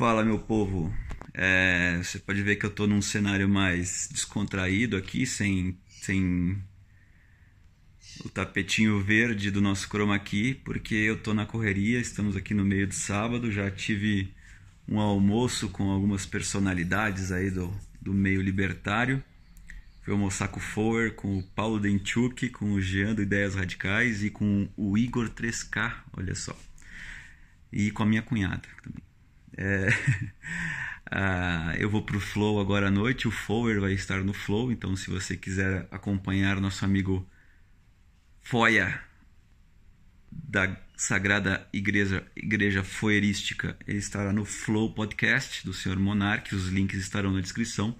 Fala, meu povo. É, você pode ver que eu estou num cenário mais descontraído aqui, sem, sem o tapetinho verde do nosso chroma key, porque eu estou na correria, estamos aqui no meio de sábado, já tive um almoço com algumas personalidades aí do, do meio libertário. Fui almoçar com o Fower, com o Paulo Denchuk, com o Jean do Ideias Radicais e com o Igor 3K, olha só. E com a minha cunhada também. É... ah, eu vou para o Flow agora à noite, o Fower vai estar no Flow, então se você quiser acompanhar nosso amigo Foia da Sagrada Igreja, Igreja Foerística, ele estará no Flow Podcast do Sr. Monarque, os links estarão na descrição.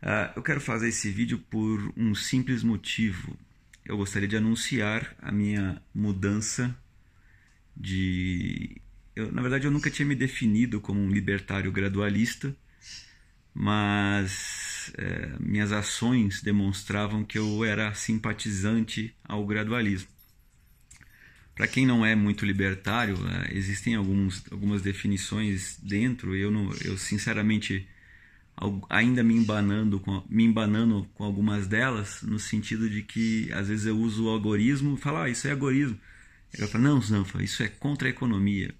Uh, eu quero fazer esse vídeo por um simples motivo. Eu gostaria de anunciar a minha mudança de eu, na verdade, eu nunca tinha me definido como um libertário gradualista, mas é, minhas ações demonstravam que eu era simpatizante ao gradualismo. Para quem não é muito libertário, é, existem alguns, algumas definições dentro. Eu, não, eu sinceramente ainda me embanando com me embanando com algumas delas no sentido de que às vezes eu uso o algoritmo e falo ah isso é algoritmo eu falo não Zanfa isso é contra a economia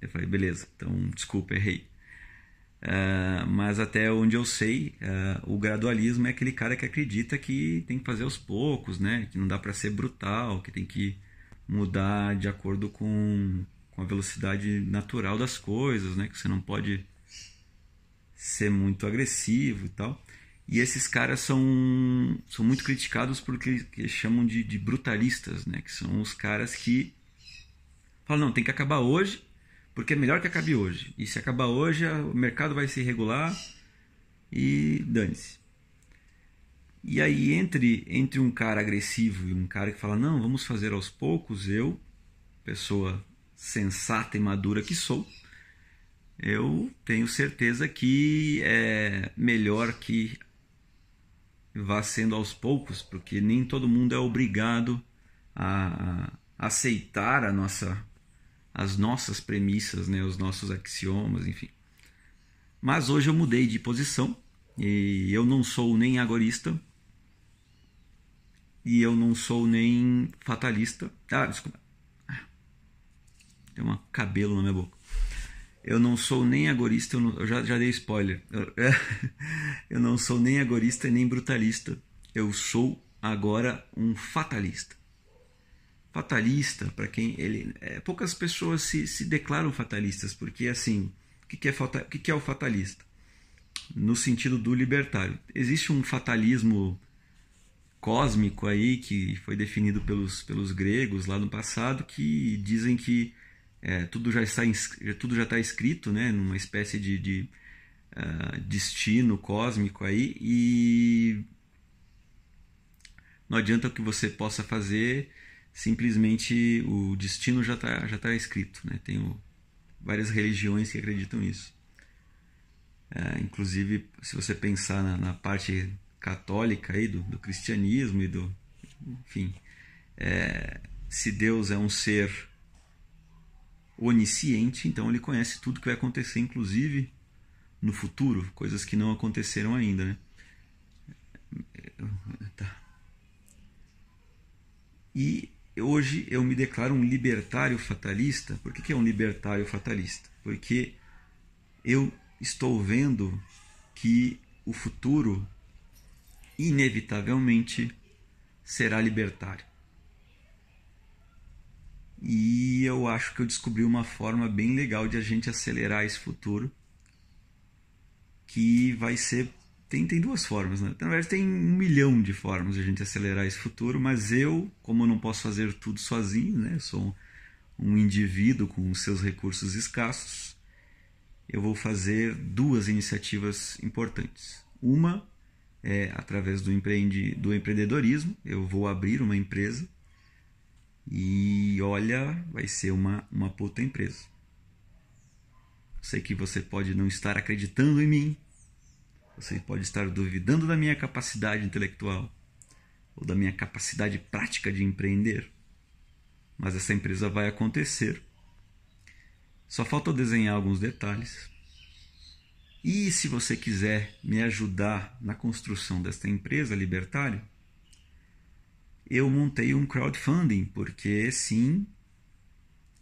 eu falei, beleza, então desculpa, errei. Uh, mas até onde eu sei, uh, o gradualismo é aquele cara que acredita que tem que fazer aos poucos, né? Que não dá para ser brutal, que tem que mudar de acordo com, com a velocidade natural das coisas, né? Que você não pode ser muito agressivo e tal. E esses caras são, são muito criticados porque eles chamam de, de brutalistas, né? Que são os caras que falam, não, tem que acabar hoje porque é melhor que acabe hoje. E se acabar hoje, o mercado vai se regular e dane-se. E aí, entre, entre um cara agressivo e um cara que fala, não, vamos fazer aos poucos, eu, pessoa sensata e madura que sou, eu tenho certeza que é melhor que vá sendo aos poucos, porque nem todo mundo é obrigado a aceitar a nossa as nossas premissas, né, os nossos axiomas, enfim. Mas hoje eu mudei de posição e eu não sou nem agorista e eu não sou nem fatalista. Ah, desculpa. Tem um cabelo na minha boca. Eu não sou nem agorista, eu, não, eu já, já dei spoiler. Eu, eu não sou nem agorista nem brutalista. Eu sou agora um fatalista fatalista, para quem ele. É, poucas pessoas se, se declaram fatalistas, porque assim, o que, que, é, que, que é o fatalista? No sentido do libertário. Existe um fatalismo cósmico aí que foi definido pelos, pelos gregos lá no passado que dizem que é, tudo já está tudo já está escrito né numa espécie de, de uh, destino cósmico aí e não adianta o que você possa fazer simplesmente o destino já está já tá escrito. Né? Tem várias religiões que acreditam nisso. É, inclusive, se você pensar na, na parte católica aí do, do, cristianismo e do. Enfim, é, se Deus é um ser onisciente, então ele conhece tudo que vai acontecer, inclusive no futuro, coisas que não aconteceram ainda. Né? Tá. E hoje eu me declaro um libertário fatalista. Por que, que é um libertário fatalista? Porque eu estou vendo que o futuro inevitavelmente será libertário. E eu acho que eu descobri uma forma bem legal de a gente acelerar esse futuro, que vai ser tem, tem duas formas, né? Na verdade, tem um milhão de formas de a gente acelerar esse futuro, mas eu, como eu não posso fazer tudo sozinho, né? Eu sou um, um indivíduo com seus recursos escassos, eu vou fazer duas iniciativas importantes. Uma é através do, empreende, do empreendedorismo, eu vou abrir uma empresa e olha, vai ser uma, uma puta empresa. Sei que você pode não estar acreditando em mim, você pode estar duvidando da minha capacidade intelectual ou da minha capacidade prática de empreender, mas essa empresa vai acontecer. Só falta desenhar alguns detalhes. E se você quiser me ajudar na construção desta empresa libertária, eu montei um crowdfunding, porque sim,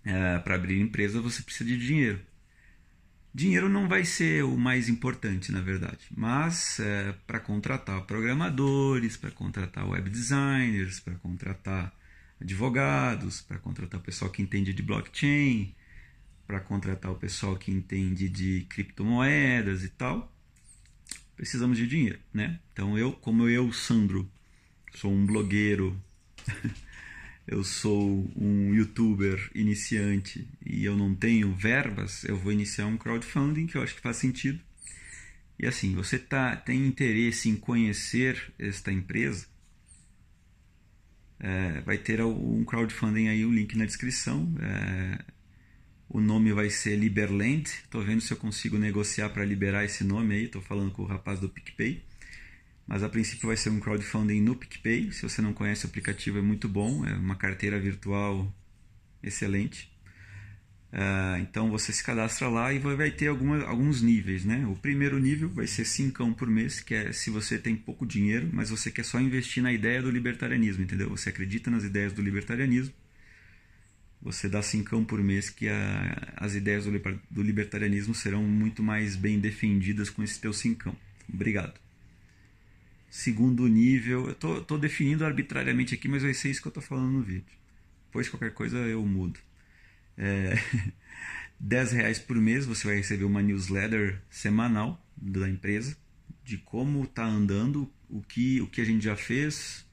é, para abrir empresa você precisa de dinheiro. Dinheiro não vai ser o mais importante, na verdade, mas é, para contratar programadores, para contratar web designers, para contratar advogados, para contratar o pessoal que entende de blockchain, para contratar o pessoal que entende de criptomoedas e tal, precisamos de dinheiro, né? Então eu, como eu, Sandro, sou um blogueiro, eu sou um youtuber iniciante e eu não tenho verbas, eu vou iniciar um crowdfunding que eu acho que faz sentido. E assim, você tá, tem interesse em conhecer esta empresa, é, vai ter um crowdfunding aí, o link na descrição. É, o nome vai ser Liberland. Estou vendo se eu consigo negociar para liberar esse nome aí. Estou falando com o rapaz do PicPay. Mas a princípio vai ser um crowdfunding no PicPay. Se você não conhece o aplicativo, é muito bom. É uma carteira virtual excelente. Uh, então você se cadastra lá e vai, ter alguma, alguns níveis. Né? O primeiro nível vai ser 5 por mês, que é se você tem pouco dinheiro, mas você quer só investir na ideia do libertarianismo, entendeu? Você acredita nas ideias do libertarianismo, você dá 5 por mês que a, as ideias do, do, libertarianismo serão muito mais bem defendidas com esse teu 5. Obrigado. Segundo nível, eu tô, tô definindo arbitrariamente aqui, mas vai ser isso que eu tô falando no vídeo. Depois qualquer coisa eu mudo é, 10 reais por mês você vai receber uma newsletter semanal da empresa de como está andando, o que, o que a gente já fez,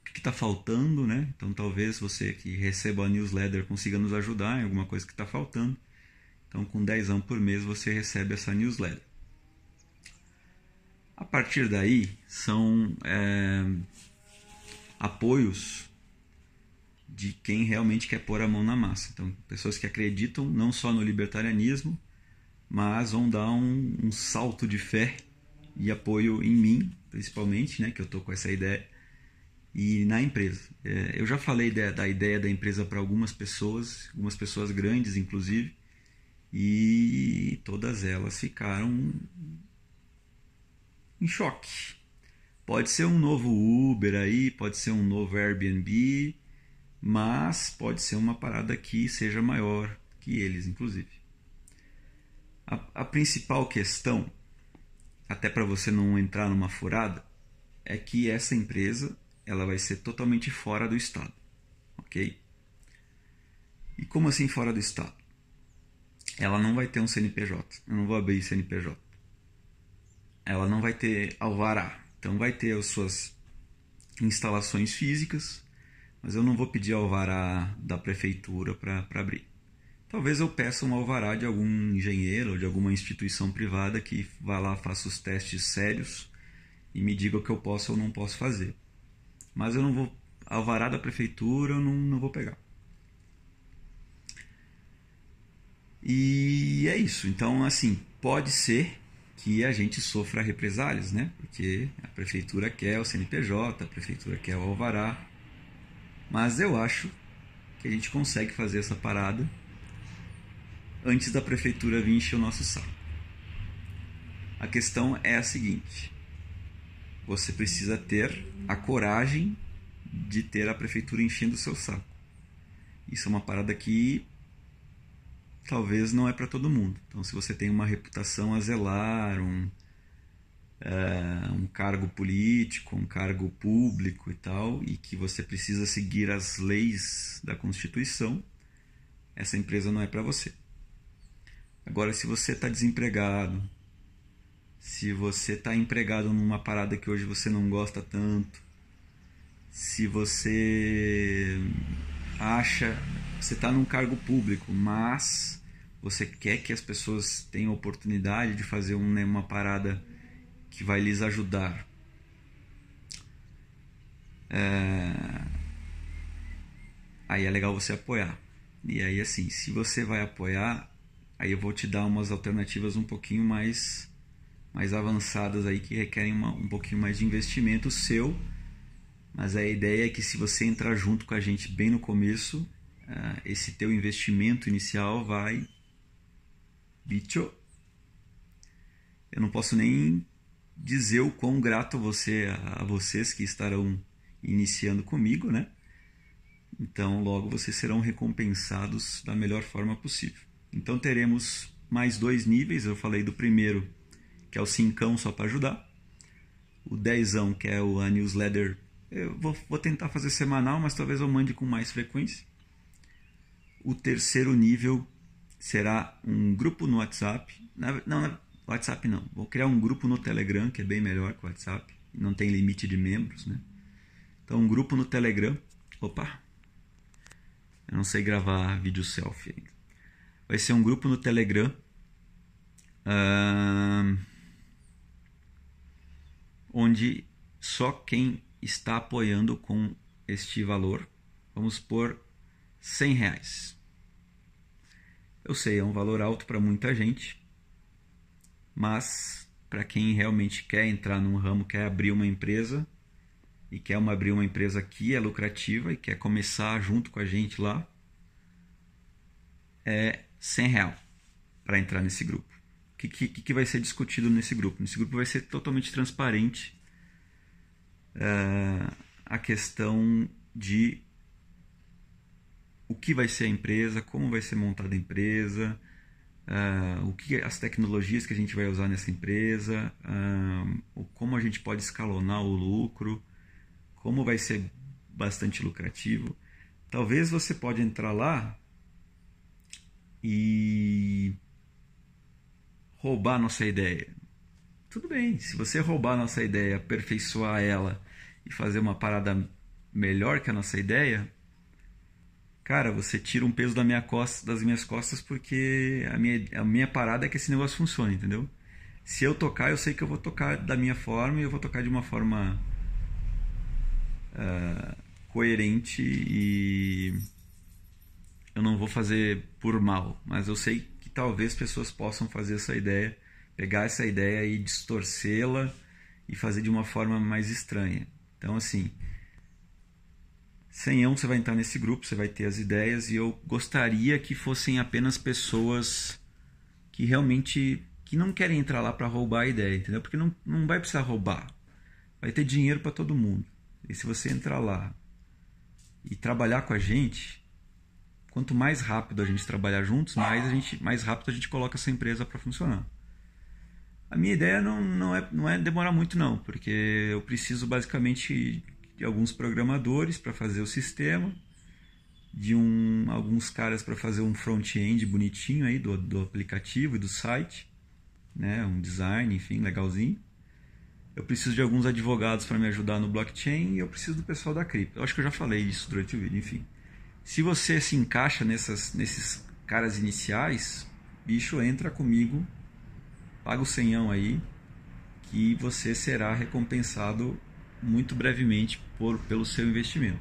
o que está faltando, né? Então talvez você que receba a newsletter consiga nos ajudar em alguma coisa que está faltando. Então com 10 anos por mês você recebe essa newsletter. A partir daí são é, apoios de quem realmente quer pôr a mão na massa. Então, pessoas que acreditam não só no libertarianismo, mas vão dar um, um salto de fé e apoio em mim, principalmente, né, que eu estou com essa ideia, e na empresa. É, eu já falei da, da ideia da empresa para algumas pessoas, algumas pessoas grandes, inclusive, e todas elas ficaram em choque. Pode ser um novo Uber aí, pode ser um novo Airbnb, mas pode ser uma parada que seja maior que eles, inclusive. A, a principal questão, até para você não entrar numa furada, é que essa empresa ela vai ser totalmente fora do estado, ok? E como assim fora do estado? Ela não vai ter um CNPJ. Eu não vou abrir CNPJ. Ela não vai ter alvará. Então vai ter as suas instalações físicas, mas eu não vou pedir alvará da prefeitura para abrir. Talvez eu peça um alvará de algum engenheiro ou de alguma instituição privada que vá lá, faça os testes sérios e me diga o que eu posso ou não posso fazer. Mas eu não vou. Alvará da prefeitura eu não, não vou pegar. E é isso. Então, assim, pode ser que a gente sofra represálias, né? Porque a prefeitura quer o CNPJ, a prefeitura quer o alvará. Mas eu acho que a gente consegue fazer essa parada antes da prefeitura vir encher o nosso saco. A questão é a seguinte: você precisa ter a coragem de ter a prefeitura enchendo o seu saco. Isso é uma parada que talvez não é para todo mundo. Então, se você tem uma reputação a zelar, um, é, um cargo político, um cargo público e tal, e que você precisa seguir as leis da Constituição, essa empresa não é para você. Agora, se você está desempregado, se você está empregado numa parada que hoje você não gosta tanto, se você acha, você está num cargo público, mas você quer que as pessoas tenham oportunidade de fazer né, uma parada que vai lhes ajudar. É... Aí é legal você apoiar. E aí, assim, se você vai apoiar, aí eu vou te dar umas alternativas um pouquinho mais, mais avançadas aí que requerem uma, um pouquinho mais de investimento seu. Mas a ideia é que se você entrar junto com a gente bem no começo, esse teu investimento inicial vai bicho. Eu não posso nem dizer o quão grato você a vocês que estarão iniciando comigo, né? Então, logo vocês serão recompensados da melhor forma possível. Então, teremos mais dois níveis. Eu falei do primeiro, que é o cincão só para ajudar. O dezão, que é a newsletter. Eu vou, vou tentar fazer semanal, mas talvez eu mande com mais frequência. O terceiro nível será um grupo no WhatsApp. Não, não, WhatsApp não. Vou criar um grupo no Telegram, que é bem melhor que o WhatsApp. Não tem limite de membros, né? Então, um grupo no Telegram. Opa! Eu não sei gravar vídeo selfie ainda. Vai ser um grupo no Telegram. Uh, onde só quem está apoiando com este valor, vamos por 100 reais. Eu sei, é um valor alto para muita gente, mas para quem realmente quer entrar num ramo, quer abrir uma empresa e quer uma, abrir uma empresa que é lucrativa e quer começar junto com a gente lá, é 100 real para entrar nesse grupo. O que, que, que vai ser discutido nesse grupo? Nesse grupo vai ser totalmente transparente uh, a questão de o que vai ser a empresa, como vai ser montada a empresa, uh, o que as tecnologias que a gente vai usar nessa empresa, uh, como a gente pode escalonar o lucro, como vai ser bastante lucrativo. Talvez você pode entrar lá e roubar nossa ideia. Tudo bem, se você roubar nossa ideia, aperfeiçoar ela e fazer uma parada melhor que a nossa ideia, cara, você tira um peso da minha costa, das minhas costas porque a minha, a minha parada é que esse negócio funcione, entendeu? Se eu tocar, eu sei que eu vou tocar da minha forma e eu vou tocar de uma forma uh, coerente e eu não vou fazer por mal, mas eu sei que talvez pessoas possam fazer essa ideia, pegar essa ideia e distorcê-la e fazer de uma forma mais estranha. Então, assim, Senhão, você vai entrar nesse grupo, você vai ter as ideias e eu gostaria que fossem apenas pessoas que realmente que não querem entrar lá para roubar a ideia, entendeu? Porque não, não vai precisar roubar. Vai ter dinheiro para todo mundo. E se você entrar lá e trabalhar com a gente, quanto mais rápido a gente trabalhar juntos, mais a gente mais rápido a gente coloca essa empresa para funcionar. A minha ideia não, não, é, não é demorar muito não, porque eu preciso basicamente de alguns programadores para fazer o sistema, de um, alguns caras para fazer um front-end bonitinho aí do, do aplicativo e do site, né, um design, enfim, legalzinho. Eu preciso de alguns advogados para me ajudar no blockchain e eu preciso do pessoal da cripto. Eu acho que eu já falei isso durante o vídeo, enfim. Se você se encaixa nessas, nesses caras iniciais, bicho, entra comigo, paga o senhão aí, que você será recompensado muito brevemente por, pelo seu investimento.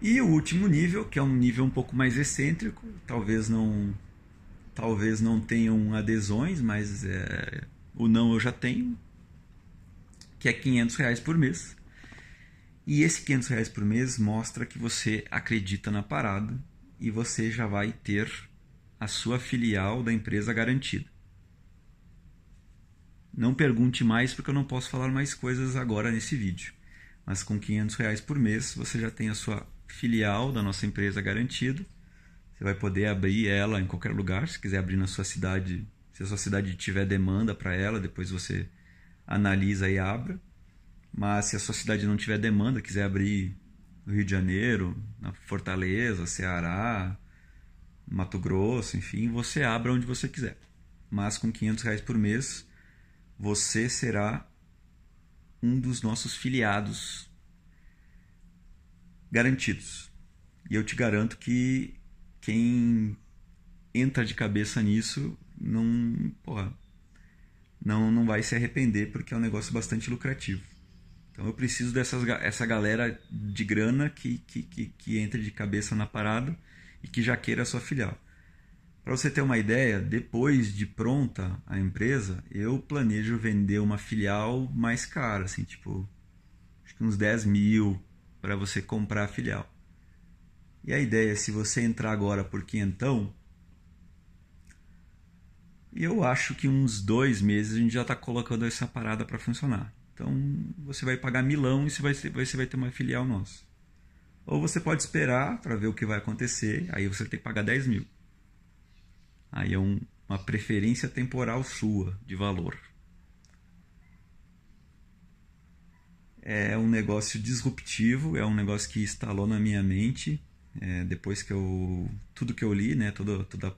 E o último nível, que é um nível um pouco mais excêntrico, talvez não talvez não tenham adesões, mas é, o não eu já tenho, que é 500 reais por mês. E esse 500 reais por mês mostra que você acredita na parada e você já vai ter a sua filial da empresa garantida. Não pergunte mais porque eu não posso falar mais coisas agora nesse vídeo. Mas com 500 reais por mês você já tem a sua filial da nossa empresa garantida. Você vai poder abrir ela em qualquer lugar, se quiser abrir na sua cidade, se a sua cidade tiver demanda para ela, depois você analisa e abra. Mas se a sua cidade não tiver demanda, quiser abrir no Rio de Janeiro, na Fortaleza, Ceará, Mato Grosso, enfim, você abra onde você quiser. Mas com 500 reais por mês você será um dos nossos filiados garantidos. E eu te garanto que quem entra de cabeça nisso não, porra, não, não vai se arrepender porque é um negócio bastante lucrativo. Então eu preciso dessa essa galera de grana que, que, que, que entre de cabeça na parada e que já queira sua filial. Para você ter uma ideia, depois de pronta a empresa, eu planejo vender uma filial mais cara, assim, tipo, acho que uns 10 mil para você comprar a filial. E a ideia é, se você entrar agora por quinhentão, eu acho que uns dois meses a gente já está colocando essa parada para funcionar. Então você vai pagar milão e você vai, você vai ter uma filial nossa. Ou você pode esperar para ver o que vai acontecer, aí você tem que pagar 10 mil. Aí é um, uma preferência temporal sua de valor. É um negócio disruptivo, é um negócio que instalou na minha mente é, depois que eu tudo que eu li, né, toda, toda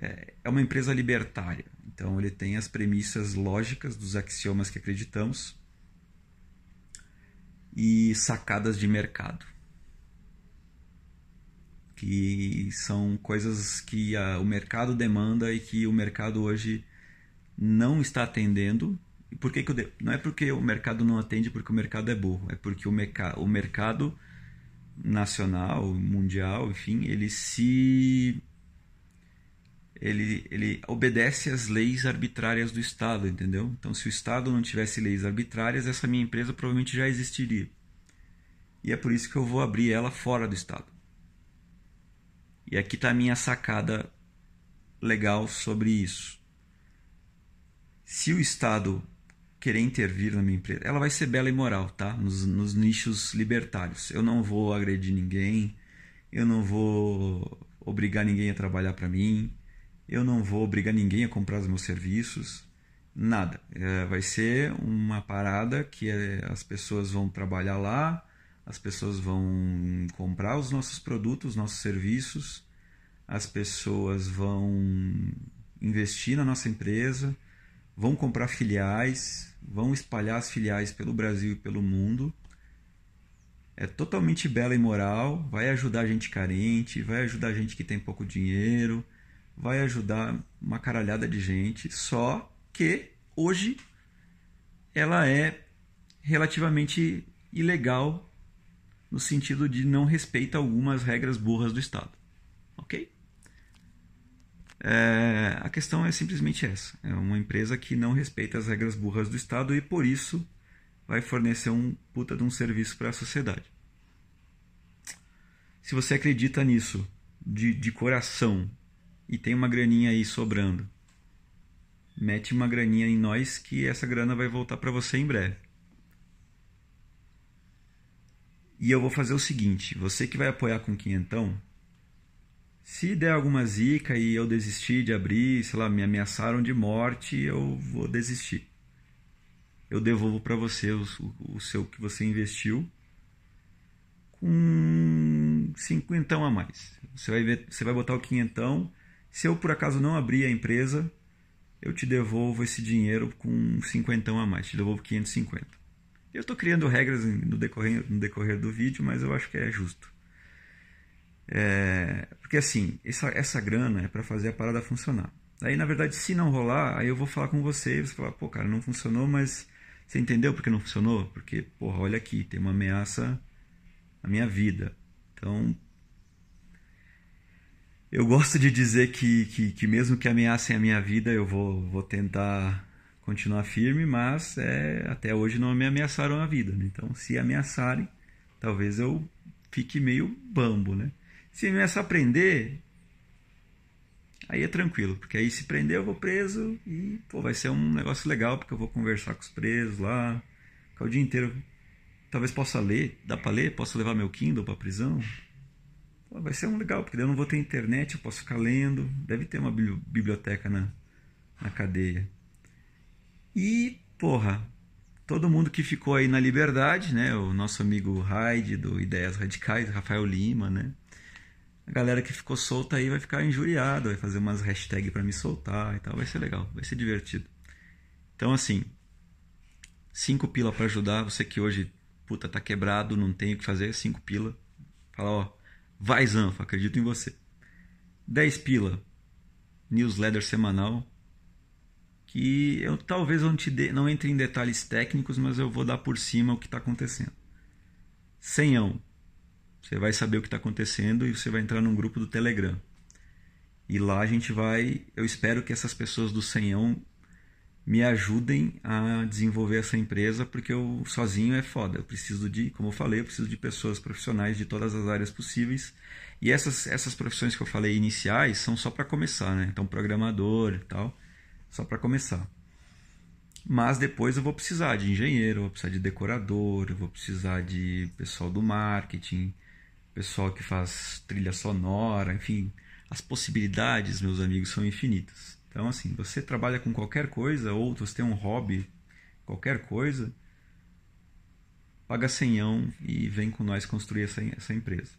é, é uma empresa libertária. Então ele tem as premissas lógicas dos axiomas que acreditamos e sacadas de mercado. Que são coisas que a, o mercado demanda e que o mercado hoje não está atendendo. E por que, que não é porque o mercado não atende porque o mercado é burro, é porque o, meca, o mercado nacional, mundial, enfim, ele se ele, ele obedece às leis arbitrárias do Estado, entendeu? Então, se o Estado não tivesse leis arbitrárias, essa minha empresa provavelmente já existiria. E é por isso que eu vou abrir ela fora do Estado. E aqui está a minha sacada legal sobre isso. Se o Estado querer intervir na minha empresa, ela vai ser bela e moral, tá? Nos, nos nichos libertários. Eu não vou agredir ninguém, eu não vou obrigar ninguém a trabalhar para mim, eu não vou obrigar ninguém a comprar os meus serviços, nada. É, vai ser uma parada que é, as pessoas vão trabalhar lá, as pessoas vão comprar os nossos produtos, os nossos serviços, as pessoas vão investir na nossa empresa, vão comprar filiais, vão espalhar as filiais pelo Brasil e pelo mundo. É totalmente bela e moral, vai ajudar gente carente, vai ajudar gente que tem pouco dinheiro, vai ajudar uma caralhada de gente, só que hoje ela é relativamente ilegal no sentido de não respeita algumas regras burras do Estado. Ok? É, a questão é simplesmente essa: é uma empresa que não respeita as regras burras do Estado e por isso vai fornecer um puta de um serviço para a sociedade. Se você acredita nisso de, de coração e tem uma graninha aí sobrando. Mete uma graninha em nós que essa grana vai voltar para você em breve. E eu vou fazer o seguinte, você que vai apoiar com quinhentão, se der alguma zica e eu desistir de abrir, sei lá, me ameaçaram de morte, eu vou desistir. Eu devolvo para você o, o, seu que você investiu com cinquentão a mais. Você vai ver, você vai botar o quinhentão se eu por acaso não abrir a empresa, eu te devolvo esse dinheiro com cinquentão a mais, te devolvo 550. Eu estou criando regras no decorrer, no decorrer do vídeo, mas eu acho que é justo. É, porque assim, essa, essa grana é para fazer a parada funcionar. Aí, na verdade, se não rolar, aí eu vou falar com você e você falar, pô, cara, não funcionou, mas você entendeu porque não funcionou? Porque, porra, olha aqui, tem uma ameaça na minha vida. Então, eu gosto de dizer que, que, que, mesmo que ameacem a minha vida, eu vou, vou tentar continuar firme, mas é, até hoje não me ameaçaram a vida. Né? Então, se ameaçarem, talvez eu fique meio bambo. Né? Se ameaçar prender, aí é tranquilo, porque aí se prender eu vou preso e pô, vai ser um negócio legal, porque eu vou conversar com os presos lá, ficar o dia inteiro. Talvez possa ler, dá para ler? Posso levar meu Kindle para prisão? Pô, vai ser um legal, porque eu não vou ter internet, eu posso ficar lendo. Deve ter uma biblioteca na, na cadeia. E, porra, todo mundo que ficou aí na liberdade, né? O nosso amigo Hyde, do Ideias Radicais, Rafael Lima, né? A galera que ficou solta aí vai ficar injuriada, vai fazer umas hashtags para me soltar e tal. Vai ser legal, vai ser divertido. Então, assim, cinco pila para ajudar. Você que hoje, puta, tá quebrado, não tem o que fazer, cinco pila. Fala, ó, Vai Zanfa, acredito em você. 10 pila, newsletter semanal, que eu talvez não, te dê, não entre em detalhes técnicos, mas eu vou dar por cima o que está acontecendo. Senhão, você vai saber o que está acontecendo e você vai entrar num grupo do Telegram. E lá a gente vai, eu espero que essas pessoas do Senhão me ajudem a desenvolver essa empresa, porque eu sozinho é foda. Eu preciso de, como eu falei, eu preciso de pessoas profissionais de todas as áreas possíveis. E essas, essas profissões que eu falei iniciais são só para começar, né? Então, programador e tal, só para começar. Mas depois eu vou precisar de engenheiro, vou precisar de decorador, vou precisar de pessoal do marketing, pessoal que faz trilha sonora, enfim, as possibilidades, meus amigos, são infinitas. Então, assim, você trabalha com qualquer coisa ou você tem um hobby, qualquer coisa, paga senhão e vem com nós construir essa, essa empresa.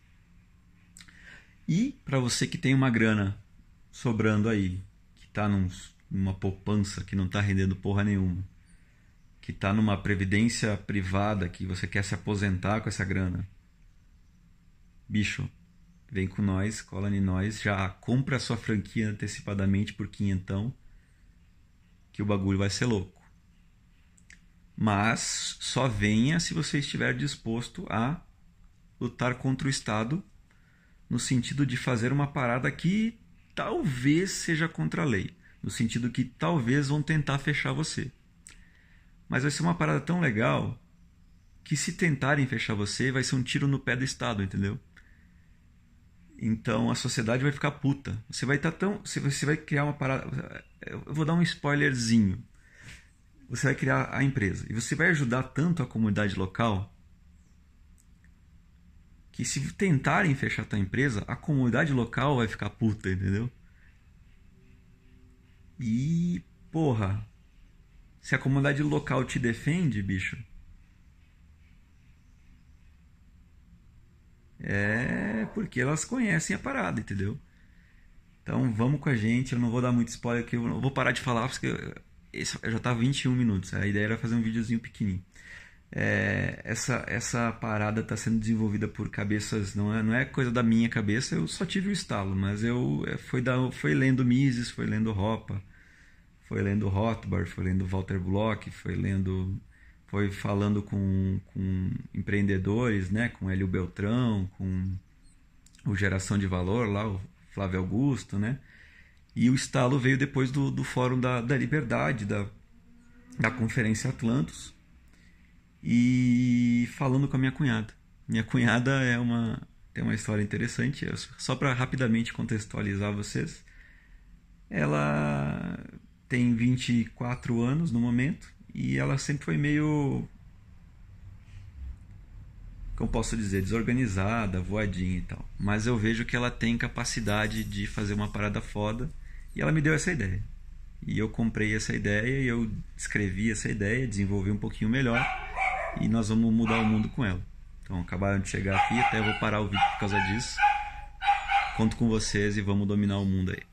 E para você que tem uma grana sobrando aí, que está numa poupança que não está rendendo porra nenhuma, que está numa previdência privada que você quer se aposentar com essa grana, bicho, vem com nós, cola em nós, já compra a sua franquia antecipadamente por quinhentão, que o bagulho vai ser louco. Mas só venha se você estiver disposto a lutar contra o Estado no sentido de fazer uma parada que talvez seja contra a lei, no sentido que talvez vão tentar fechar você. Mas vai ser uma parada tão legal que se tentarem fechar você, vai ser um tiro no pé do Estado, entendeu? Então a sociedade vai ficar puta. Você vai estar tá tão. Você vai criar uma parada. Eu vou dar um spoilerzinho. Você vai criar a empresa. E você vai ajudar tanto a comunidade local que se tentarem fechar a tua empresa, a comunidade local vai ficar puta, entendeu? E, porra, se a comunidade local te defende, bicho, é porque elas conhecem a parada, entendeu? Então vamos com a gente, eu não vou dar muito spoiler aqui, eu vou parar de falar porque eu já tá 21 minutos, a ideia era fazer um videozinho pequenininho. É, essa, essa parada está sendo desenvolvida por cabeças, não é, não é coisa da minha cabeça, eu só tive o estalo, mas eu é, foi, da, foi lendo Mises, foi lendo Hoppe, foi lendo Rothbard, foi lendo Walter Block, foi lendo foi falando com, com empreendedores, né, com Hélio Beltrão, com o Geração de Valor, lá, o Flávio Augusto, né? E o estalo veio depois do, do Fórum da, da Liberdade, da, da Conferência Atlantos, e falando com a minha cunhada. Minha cunhada é uma tem uma história interessante, só para rapidamente contextualizar vocês. Ela tem 24 anos no momento e ela sempre foi meio. Como posso dizer? Desorganizada, voadinha e tal. Mas eu vejo que ela tem capacidade de fazer uma parada foda e ela me deu essa ideia. E eu comprei essa ideia e eu escrevi essa ideia, desenvolvi um pouquinho melhor e nós vamos mudar o mundo com ela. Então acabaram de chegar aqui, até vou parar o vídeo por causa disso. Conto com vocês e vamos dominar o mundo aí.